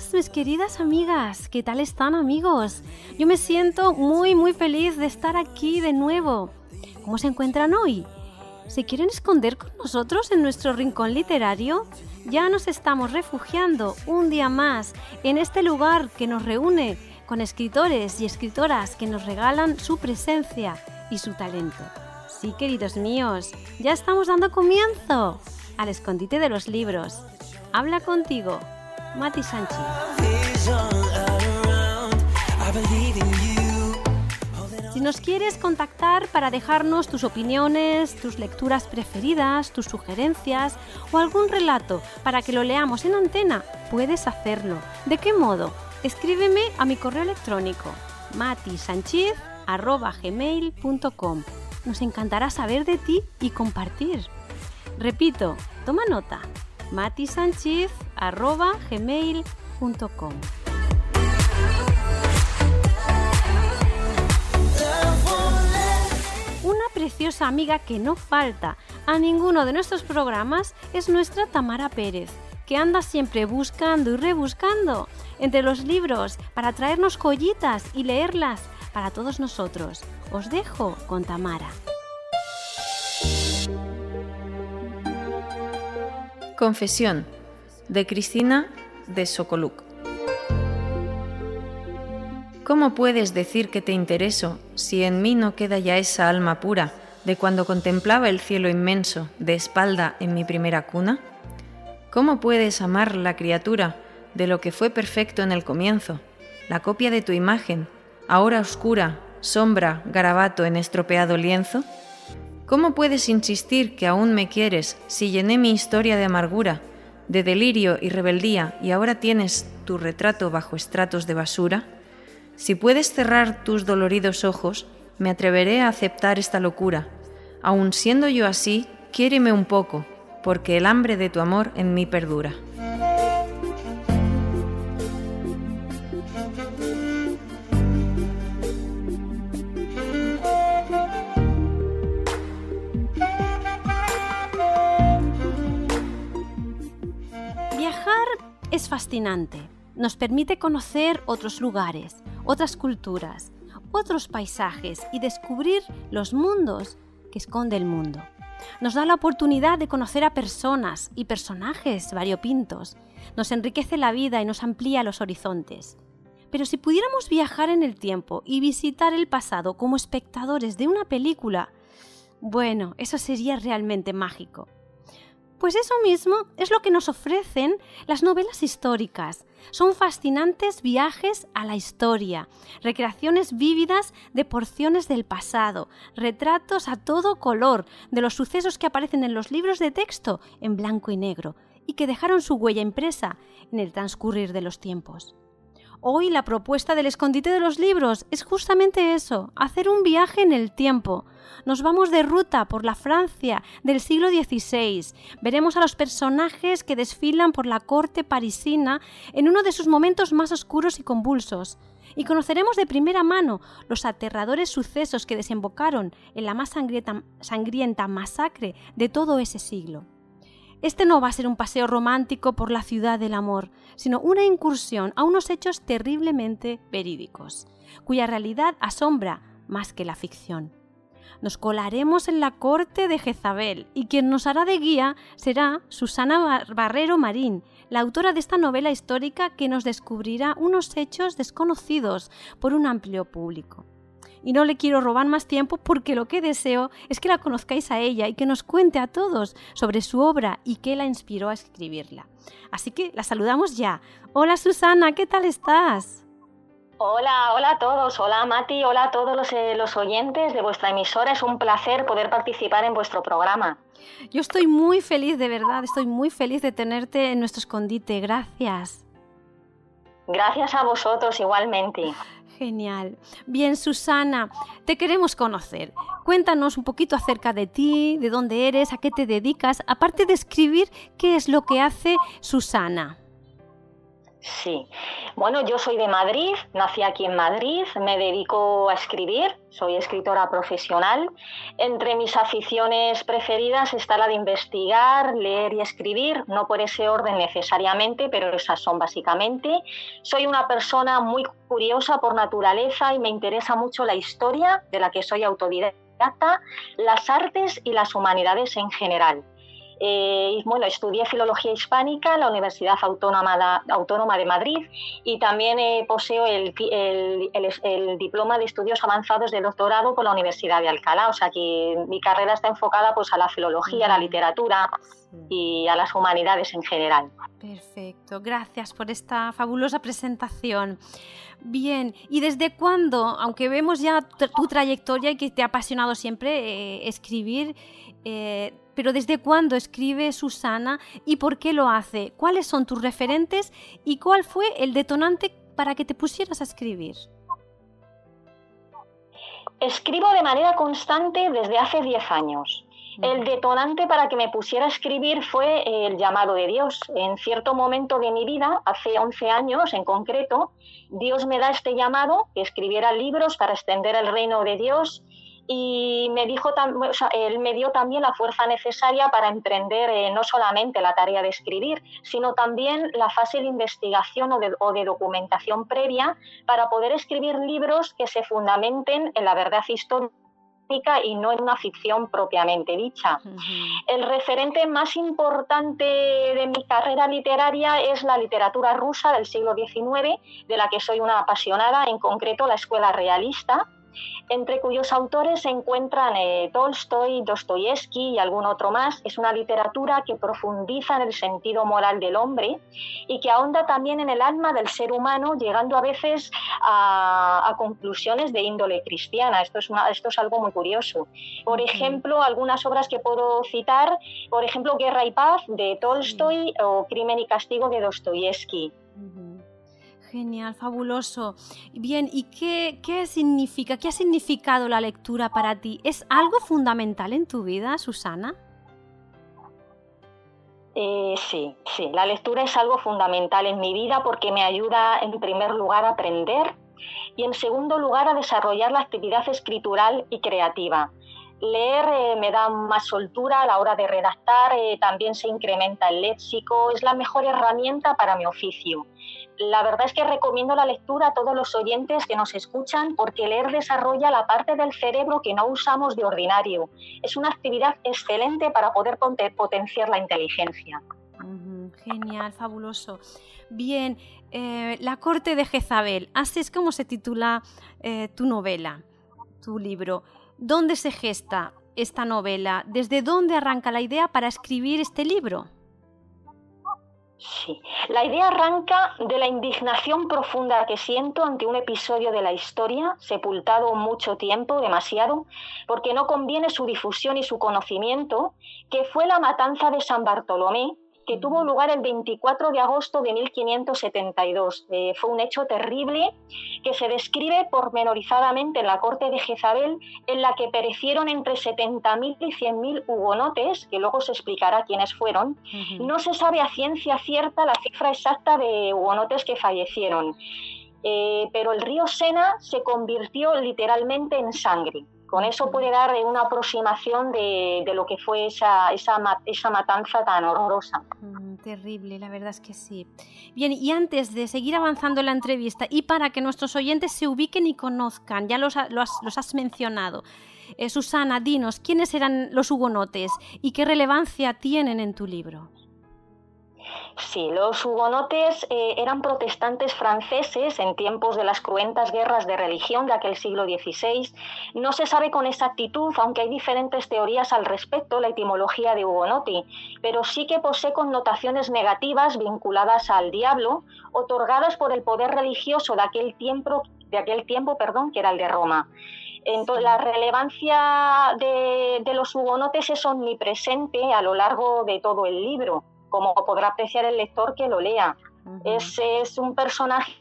mis queridas amigas. ¿Qué tal están amigos? Yo me siento muy muy feliz de estar aquí de nuevo. ¿Cómo se encuentran hoy? ¿Se quieren esconder con nosotros en nuestro rincón literario? Ya nos estamos refugiando un día más en este lugar que nos reúne con escritores y escritoras que nos regalan su presencia y su talento. Sí, queridos míos, ya estamos dando comienzo al escondite de los libros. Habla contigo, Mati Sánchez. Si nos quieres contactar para dejarnos tus opiniones, tus lecturas preferidas, tus sugerencias o algún relato para que lo leamos en antena, puedes hacerlo. ¿De qué modo? Escríbeme a mi correo electrónico matisanchiz.gmail.com Nos encantará saber de ti y compartir. Repito, toma nota matisanchiz.gmail.com Una preciosa amiga que no falta a ninguno de nuestros programas es nuestra Tamara Pérez, que anda siempre buscando y rebuscando entre los libros para traernos joyitas y leerlas para todos nosotros. Os dejo con Tamara. Confesión de Cristina de Sokoluk. ¿Cómo puedes decir que te intereso si en mí no queda ya esa alma pura de cuando contemplaba el cielo inmenso de espalda en mi primera cuna? ¿Cómo puedes amar la criatura de lo que fue perfecto en el comienzo, la copia de tu imagen, ahora oscura, sombra, garabato en estropeado lienzo? ¿Cómo puedes insistir que aún me quieres si llené mi historia de amargura, de delirio y rebeldía y ahora tienes tu retrato bajo estratos de basura? Si puedes cerrar tus doloridos ojos, me atreveré a aceptar esta locura. Aun siendo yo así, quiéreme un poco, porque el hambre de tu amor en mí perdura. Es fascinante. Nos permite conocer otros lugares, otras culturas, otros paisajes y descubrir los mundos que esconde el mundo. Nos da la oportunidad de conocer a personas y personajes variopintos. Nos enriquece la vida y nos amplía los horizontes. Pero si pudiéramos viajar en el tiempo y visitar el pasado como espectadores de una película, bueno, eso sería realmente mágico. Pues eso mismo es lo que nos ofrecen las novelas históricas. Son fascinantes viajes a la historia, recreaciones vívidas de porciones del pasado, retratos a todo color de los sucesos que aparecen en los libros de texto en blanco y negro y que dejaron su huella impresa en el transcurrir de los tiempos. Hoy la propuesta del escondite de los libros es justamente eso, hacer un viaje en el tiempo, nos vamos de ruta por la Francia del siglo XVI. Veremos a los personajes que desfilan por la corte parisina en uno de sus momentos más oscuros y convulsos. Y conoceremos de primera mano los aterradores sucesos que desembocaron en la más sangrienta, sangrienta masacre de todo ese siglo. Este no va a ser un paseo romántico por la ciudad del amor, sino una incursión a unos hechos terriblemente verídicos, cuya realidad asombra más que la ficción. Nos colaremos en la corte de Jezabel y quien nos hará de guía será Susana Barrero Marín, la autora de esta novela histórica que nos descubrirá unos hechos desconocidos por un amplio público. Y no le quiero robar más tiempo porque lo que deseo es que la conozcáis a ella y que nos cuente a todos sobre su obra y qué la inspiró a escribirla. Así que la saludamos ya. Hola Susana, ¿qué tal estás? Hola, hola a todos, hola Mati, hola a todos los, eh, los, oyentes de vuestra emisora. Es un placer poder participar en vuestro programa. Yo estoy muy feliz, de verdad, estoy muy feliz de tenerte en nuestro escondite. Gracias. Gracias a vosotros igualmente. Genial. Bien, Susana, te queremos conocer. Cuéntanos un poquito acerca de ti, de dónde eres, a qué te dedicas, aparte de escribir, ¿qué es lo que hace Susana? Sí, bueno, yo soy de Madrid, nací aquí en Madrid, me dedico a escribir, soy escritora profesional. Entre mis aficiones preferidas está la de investigar, leer y escribir, no por ese orden necesariamente, pero esas son básicamente. Soy una persona muy curiosa por naturaleza y me interesa mucho la historia, de la que soy autodidacta, las artes y las humanidades en general. Eh, bueno, estudié Filología Hispánica en la Universidad Autónoma de, Autónoma de Madrid y también eh, poseo el, diploma de estudios avanzados de doctorado por la Universidad de Alcalá. O sea que mi carrera está enfocada pues, a la filología, a la literatura y a las humanidades en general. Perfecto, gracias por esta fabulosa presentación. Bien, ¿y desde cuándo, aunque vemos ya tu trayectoria y que te ha apasionado siempre eh, escribir, pero ¿desde cuándo escribe Susana y por qué lo hace? ¿Cuáles son tus referentes y cuál fue el detonante para que te pusieras a escribir? Escribo de manera constante desde hace 10 años. El detonante para que me pusiera a escribir fue el llamado de Dios. En cierto momento de mi vida, hace 11 años en concreto, Dios me da este llamado, que escribiera libros para extender el reino de Dios y me dijo, él me dio también la fuerza necesaria para emprender eh, no solamente la tarea de escribir, sino también la fase de investigación o de, documentación previa para poder escribir libros que se fundamenten en la verdad histórica y no en una ficción propiamente dicha. El referente más importante de mi carrera literaria es la literatura rusa del siglo XIX, de la que soy una apasionada, en concreto la escuela realista, entre cuyos autores se encuentran eh, Tolstoy, Dostoyevsky y algún otro más. Es una literatura que profundiza en el sentido moral del hombre y que ahonda también en el alma del ser humano, llegando a veces a, conclusiones de índole cristiana. Esto es, esto es algo muy curioso. Por ejemplo, algunas obras que puedo citar, por ejemplo, Guerra y Paz de Tolstoy o Crimen y Castigo de Dostoyevsky. Genial, fabuloso. Bien, ¿y qué, qué, significa, qué ha significado la lectura para ti? ¿Es algo fundamental en tu vida, Susana? Eh, sí, sí, la lectura es algo fundamental en mi vida porque me ayuda en primer lugar a aprender y en segundo lugar a desarrollar la actividad escritural y creativa. Leer eh, me da más soltura a la hora de redactar, eh, también se incrementa el léxico, es la mejor herramienta para mi oficio. La verdad es que recomiendo la lectura a todos los oyentes que nos escuchan porque leer desarrolla la parte del cerebro que no usamos de ordinario. Es una actividad excelente para poder potenciar la inteligencia. Genial, fabuloso. Bien, eh, La corte de Jezabel, así es como se titula tu novela, tu libro. ¿Dónde se gesta esta novela? ¿Desde dónde arranca la idea para escribir este libro? Sí, la idea arranca de la indignación profunda que siento ante un episodio de la historia, sepultado mucho tiempo, demasiado, porque no conviene su difusión y su conocimiento, que fue la matanza de San Bartolomé, que tuvo lugar el 24 de agosto de 1572. Eh, fue un hecho terrible que se describe pormenorizadamente en la corte de Jezabel, en la que perecieron entre 70.000 y 100.000 hugonotes, que luego se explicará quiénes fueron. No se sabe a ciencia cierta la cifra exacta de hugonotes que fallecieron, eh, pero el río Sena se convirtió literalmente en sangre. Con eso puede dar una aproximación de, lo que fue esa, esa, esa matanza tan horrorosa. Mm, terrible, la verdad es que sí. Bien, y antes de seguir avanzando en la entrevista y para que nuestros oyentes se ubiquen y conozcan, ya los, los, has mencionado, eh, Susana, dinos, ¿quiénes eran los hugonotes y qué relevancia tienen en tu libro? Sí, los hugonotes eh, eran protestantes franceses en tiempos de las cruentas guerras de religión de aquel siglo XVI. No se sabe con exactitud, aunque hay diferentes teorías al respecto, la etimología de hugonoti, pero sí que posee connotaciones negativas vinculadas al diablo, otorgadas por el poder religioso de aquel tiempo, de aquel tiempo perdón, que era el de Roma. Entonces, la relevancia de, de los hugonotes es omnipresente a lo largo de todo el libro como podrá apreciar el lector que lo lea. es, es, un personaje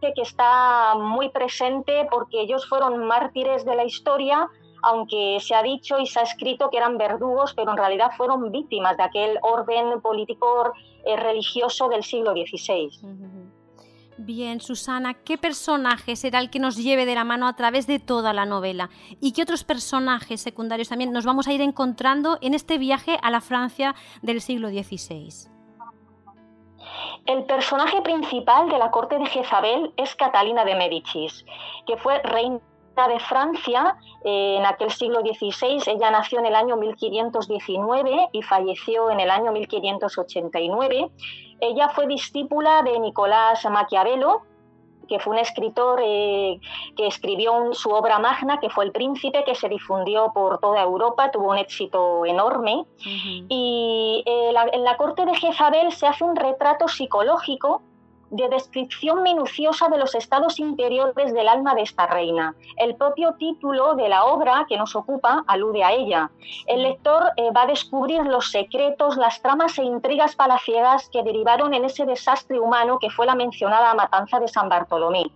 que está muy presente porque ellos fueron mártires de la historia, aunque se ha dicho y se ha escrito que eran verdugos, pero en realidad fueron víctimas de aquel orden político eh, religioso del siglo XVI. Bien, Susana, ¿qué personaje será el que nos lleve de la mano a través de toda la novela? ¿Y qué otros personajes secundarios también nos vamos a ir encontrando en este viaje a la Francia del siglo XVI? El personaje principal de la corte de Jezabel es Catalina de Médicis, que fue reina de Francia eh, en aquel siglo XVI. Ella nació en el año 1519 y falleció en el año 1589. Ella fue discípula de Nicolás Maquiavelo, que fue un escritor eh, que escribió su obra magna, que fue El Príncipe, que se difundió por toda Europa, tuvo un éxito enorme. Y eh, en la corte de Jezabel se hace un retrato psicológico de descripción minuciosa de los estados interiores del alma de esta reina. El propio título de la obra que nos ocupa alude a ella. El lector eh, va a descubrir los secretos, las tramas e intrigas palaciegas que derivaron en ese desastre humano que fue la mencionada matanza de San Bartolomé.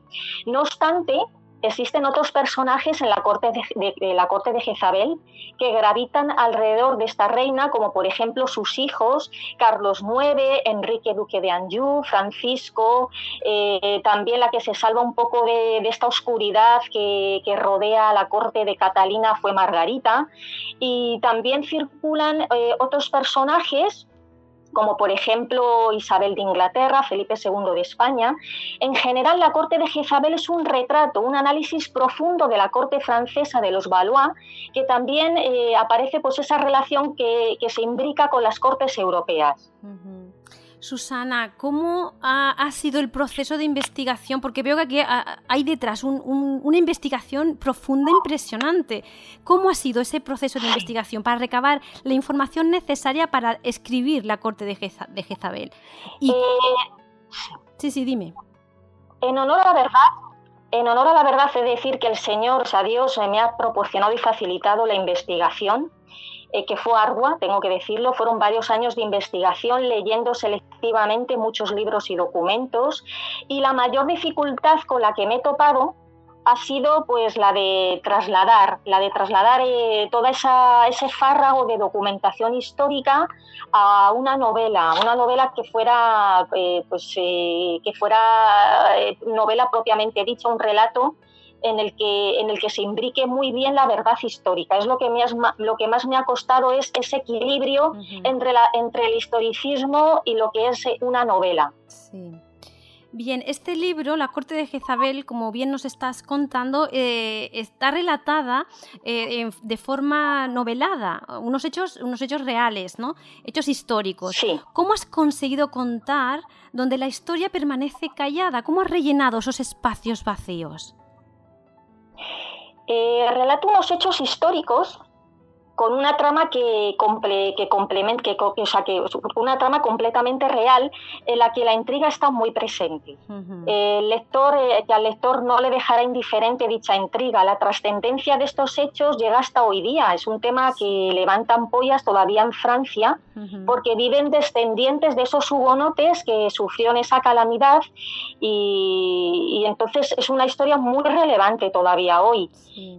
No obstante, existen otros personajes en la corte de, la corte de Jezabel que gravitan alrededor de esta reina, como por ejemplo sus hijos, Carlos IX, Enrique Duque de Anjou, Francisco, eh, también la que se salva un poco de, esta oscuridad que, rodea a la corte de Catalina fue Margarita, y también circulan eh, otros personajes como por ejemplo Isabel de Inglaterra, Felipe II de España. En general, la corte de Jezabel es un retrato, un análisis profundo de la corte francesa de los Valois, que también eh, aparece pues, esa relación que, se imbrica con las cortes europeas. Susana, ¿cómo ha, sido el proceso de investigación? Porque veo que aquí hay detrás una investigación profunda, impresionante. ¿Cómo ha sido ese proceso de investigación para recabar la información necesaria para escribir la corte de, Jezabel? Eh, sí, sí, dime. En honor a la verdad, en honor a la verdad, he de decir que el Señor, o sea, Dios, me ha proporcionado y facilitado la investigación eh, que fue ardua, tengo que decirlo. Fueron varios años de investigación, leyendo selectivamente muchos libros y documentos. Y la mayor dificultad con la que me he topado ha sido pues la de trasladar, la de trasladar eh, toda esa, ese fárrago de documentación histórica a una novela, una novela que fuera eh, pues que fuera novela propiamente dicha, un relato en el que, en el que se imbrique muy bien la verdad histórica. Es lo que, lo que más me ha costado es ese equilibrio entre, la, entre el historicismo y lo que es una novela. Bien, este libro, La corte de Jezabel, como bien nos estás contando, eh, está relatada eh, de forma novelada, unos hechos, unos hechos reales, ¿no? Hechos históricos. ¿Cómo has conseguido contar donde la historia permanece callada? ¿Cómo has rellenado esos espacios vacíos? Eh, relata unos hechos históricos con una trama que, comple, que complementa, que, o sea, que una trama completamente real en la que la intriga está muy presente. El lector, eh, que al lector no le dejará indiferente dicha intriga. La trascendencia de estos hechos llega hasta hoy día. Es un tema que levanta ampollas todavía en Francia porque viven descendientes de esos hugonotes que sufrieron esa calamidad y, entonces es una historia muy relevante todavía hoy.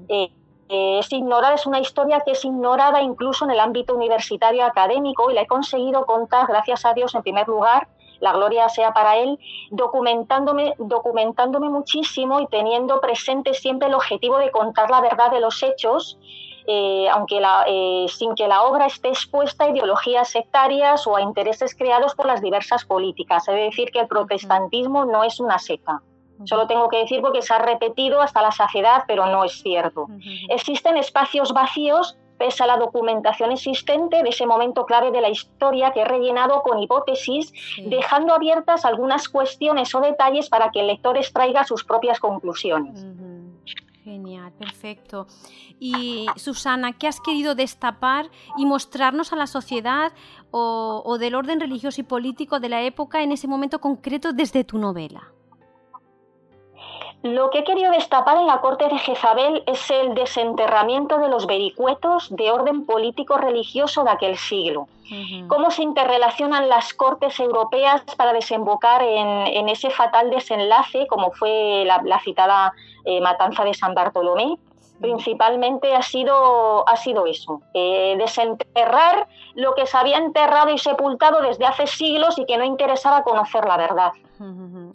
Eh, es ignorada, es una historia que es ignorada incluso en el ámbito universitario académico y la he conseguido contar, gracias a Dios, en primer lugar, la gloria sea para él, documentándome, documentándome muchísimo y teniendo presente siempre el objetivo de contar la verdad de los hechos, eh, aunque eh, sin que la obra esté expuesta a ideologías sectarias o a intereses creados por las diversas políticas. De decir que el protestantismo no es una secta. Solo tengo que decir porque se ha repetido hasta la saciedad, pero no es cierto. Existen espacios vacíos pese a la documentación existente de ese momento clave de la historia que he rellenado con hipótesis, dejando abiertas algunas cuestiones o detalles para que el lector extraiga sus propias conclusiones. Genial, perfecto. Y Susana, ¿qué has querido destapar y mostrarnos a la sociedad o, o del orden religioso y político de la época en ese momento concreto desde tu novela? Lo que he querido destapar en la corte de Jezabel es el desenterramiento de los vericuetos de orden político-religioso de aquel siglo. Cómo se interrelacionan las cortes europeas para desembocar en, ese fatal desenlace, como fue la, citada eh, matanza de San Bartolomé, principalmente ha sido, ha sido eso, eh, desenterrar lo que se había enterrado y sepultado desde hace siglos y que no interesaba conocer la verdad.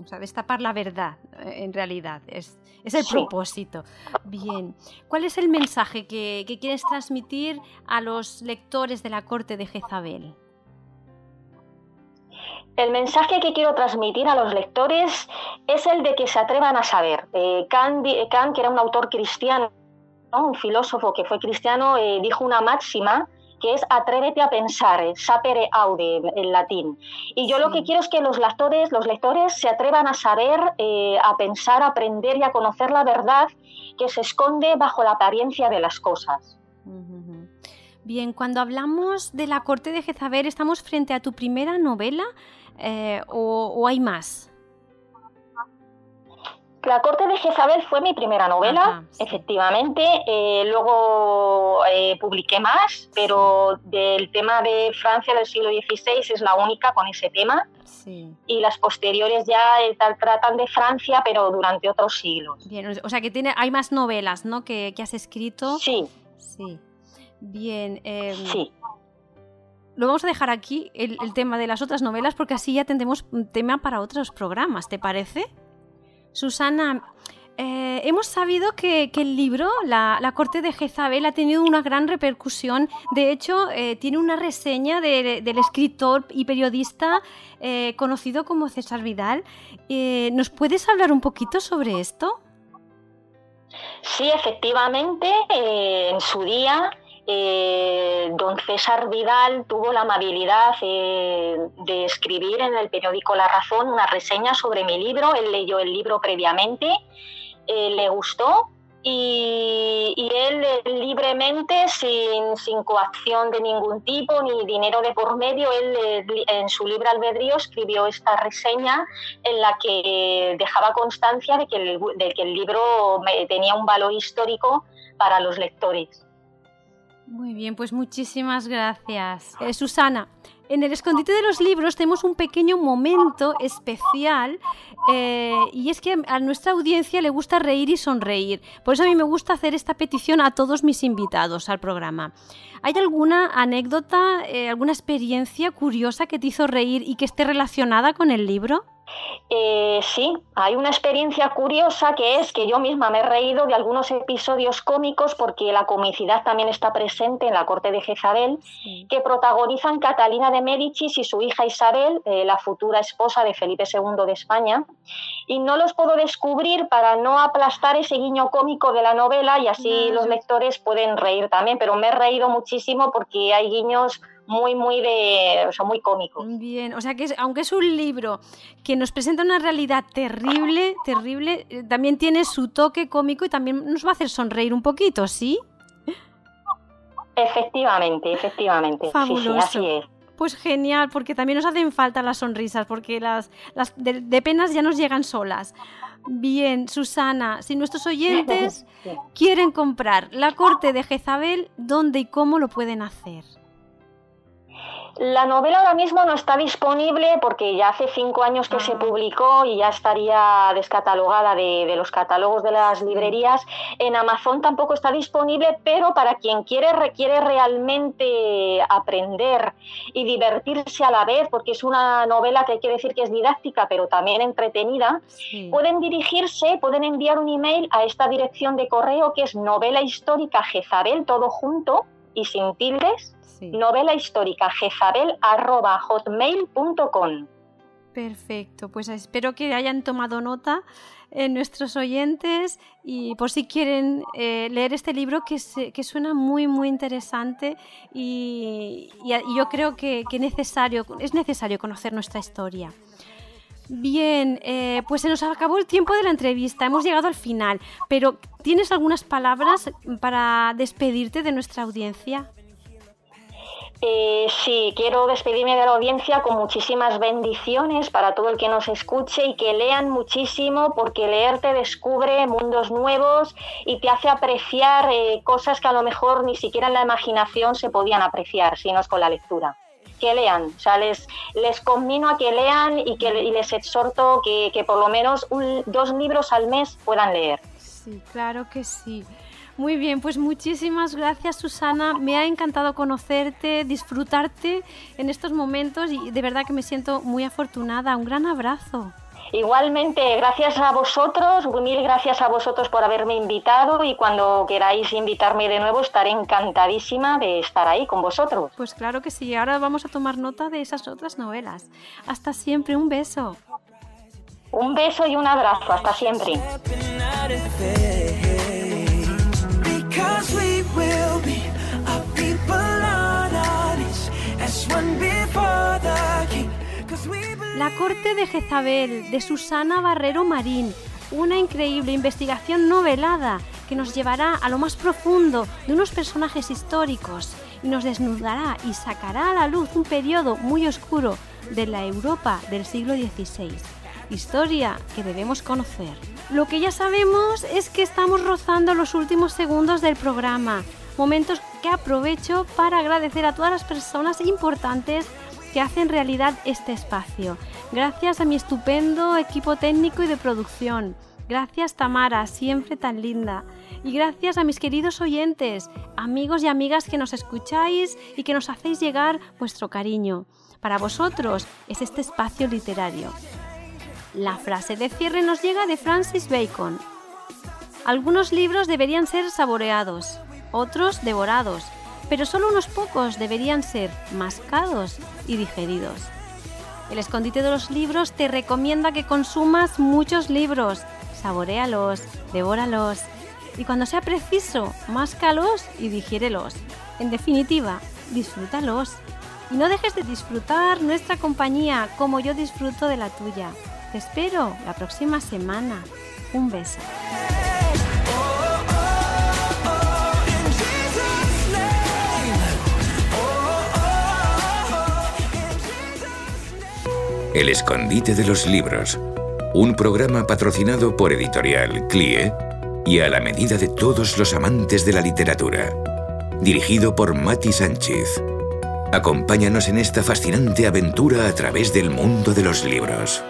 Sea, destapar la verdad, eh, en realidad, es, el propósito. Bien, ¿cuál es el mensaje que, que, quieres transmitir a los lectores de la corte de Jezabel? El mensaje que quiero transmitir a los lectores es el de que se atrevan a saber. Eh, Kant, que era un autor cristiano, un filósofo que fue cristiano, eh, dijo una máxima que es atrévete a pensar, eh, sapere aude en latín. Y yo lo que quiero es que los lectores, los lectores se atrevan a saber, eh, a pensar, a aprender y a conocer la verdad que se esconde bajo la apariencia de las cosas. Bien, cuando hablamos de la corte de Jezabel, ¿estamos frente a tu primera novela o hay más? La corte de Jezabel fue mi primera novela, efectivamente. Eh, luego eh, publiqué más, pero del tema de Francia del siglo XVI es la única con ese tema. Y las posteriores ya eh, tratan de Francia, pero durante otros siglos. Bien, o sea que tiene, hay más novelas, ¿no? Que, has escrito. Sí. Sí. Bien. Em, sí. Lo vamos a dejar aquí, el, el tema de las otras novelas, porque así ya tendremos un tema para otros programas, ¿te parece? Susana, eh, hemos sabido que, el libro, la, corte de Jezabel, ha tenido una gran repercusión. De hecho, eh, tiene una reseña del escritor y periodista eh, conocido como César Vidal. ¿Nos puedes hablar un poquito sobre esto? Sí, efectivamente, en su día don César Vidal tuvo la amabilidad de escribir en el periódico La Razón una reseña sobre mi libro. Él leyó el libro previamente, eh, le gustó y, él libremente, sin, coacción de ningún tipo ni dinero de por medio, él en su libro albedrío escribió esta reseña en la que dejaba constancia de que el libro tenía un valor histórico para los lectores. Muy bien, pues muchísimas gracias. Eh, Susana, en el escondite de los libros tenemos un pequeño momento especial eh, y es que a nuestra audiencia le gusta reír y sonreír. Por eso a mí me gusta hacer esta petición a todos mis invitados al programa. ¿Hay alguna anécdota, eh, alguna experiencia curiosa que te hizo reír y que esté relacionada con el libro? Eh, sí, hay una experiencia curiosa que es que yo misma me he reído de algunos episodios cómicos porque la comicidad también está presente en la corte de Jezabel, que protagonizan Catalina de Médicis y su hija Isabel, eh, la futura esposa de Felipe II de España, y no los puedo descubrir para no aplastar ese guiño cómico de la novela y así los lectores pueden reír también, pero me he reído muchísimo porque hay guiños muy, muy de, o sea, muy cómico. Bien, o sea que aunque es un libro que nos presenta una realidad terrible, terrible, eh, también tiene su toque cómico y también nos va a hacer sonreír un poquito, ¿sí? Efectivamente, efectivamente. Fabuloso. así es. Pues genial, porque también nos hacen falta las sonrisas, porque las, las de, penas ya nos llegan solas. Bien, Susana, si nuestros oyentes quieren comprar la corte de Jezabel, ¿dónde y cómo lo pueden hacer? La novela ahora mismo no está disponible porque ya hace cinco años que se ah. publicó y ya estaría descatalogada de, los catálogos de las librerías. En Amazon tampoco está disponible, pero para quien quiere, requiere realmente aprender y divertirse a la vez, porque es una novela que hay que decir que es didáctica, pero también entretenida, pueden dirigirse, pueden enviar un email a esta dirección de correo que es novela histórica Jezabel, todo junto y sin tildes novela histórica jezabel.hotmail.com. Perfecto, pues espero que hayan tomado nota en eh, nuestros oyentes y por si quieren eh, leer este libro que, que, suena muy muy interesante y, yo creo que, necesario, es necesario conocer nuestra historia. Bien, eh, pues se nos acabó el tiempo de la entrevista, hemos llegado al final, pero ¿tienes algunas palabras para despedirte de nuestra audiencia? Eh, sí, quiero despedirme de la audiencia con muchísimas bendiciones para todo el que nos escuche y que lean muchísimo porque leer te descubre mundos nuevos y te hace apreciar eh, cosas que a lo mejor ni siquiera en la imaginación se podían apreciar, sino es con la lectura. Que lean, o sea, les, les conmino a que lean y, que, les exhorto que, que por lo menos dos libros al mes puedan leer. Sí, claro que sí. Muy bien, pues muchísimas gracias Susana. Me ha encantado conocerte, disfrutarte en estos momentos y de verdad que me siento muy afortunada. Un gran abrazo. Igualmente, gracias a vosotros, mil gracias a vosotros por haberme invitado y cuando queráis invitarme de nuevo estaré encantadísima de estar ahí con vosotros. Pues claro que sí, ahora vamos a tomar nota de esas otras novelas. Hasta siempre, un beso. Un beso y un abrazo, hasta siempre. La corte de Jezabel, de Susana Barrero Marín, una increíble investigación novelada que nos llevará a lo más profundo de unos personajes históricos y nos desnudará y sacará a la luz un periodo muy oscuro de la Europa del siglo XVI. Historia que debemos conocer. Lo que ya sabemos es que estamos rozando los últimos segundos del programa, momentos que aprovecho para agradecer a todas las personas importantes que hacen realidad este espacio. Gracias a mi estupendo equipo técnico y de producción. Gracias Tamara, siempre tan linda. Y gracias a mis queridos oyentes, amigos y amigas que nos escucháis y que nos hacéis llegar vuestro cariño. Para vosotros es este espacio literario. La frase de cierre nos llega de Francis Bacon. Algunos libros deberían ser saboreados, otros devorados, pero solo unos pocos deberían ser mascados y digeridos. El escondite de los libros te recomienda que consumas muchos libros, saborealos, devóralos y cuando sea preciso, máscalos y digiérelos. En definitiva, disfrútalos. Y no dejes de disfrutar nuestra compañía como yo disfruto de la tuya. Te espero la próxima semana. Un beso. El escondite de los libros. Un programa patrocinado por Editorial CLIE y a la medida de todos los amantes de la literatura. Dirigido por Mati Sánchez. Acompáñanos en esta fascinante aventura a través del mundo de los libros.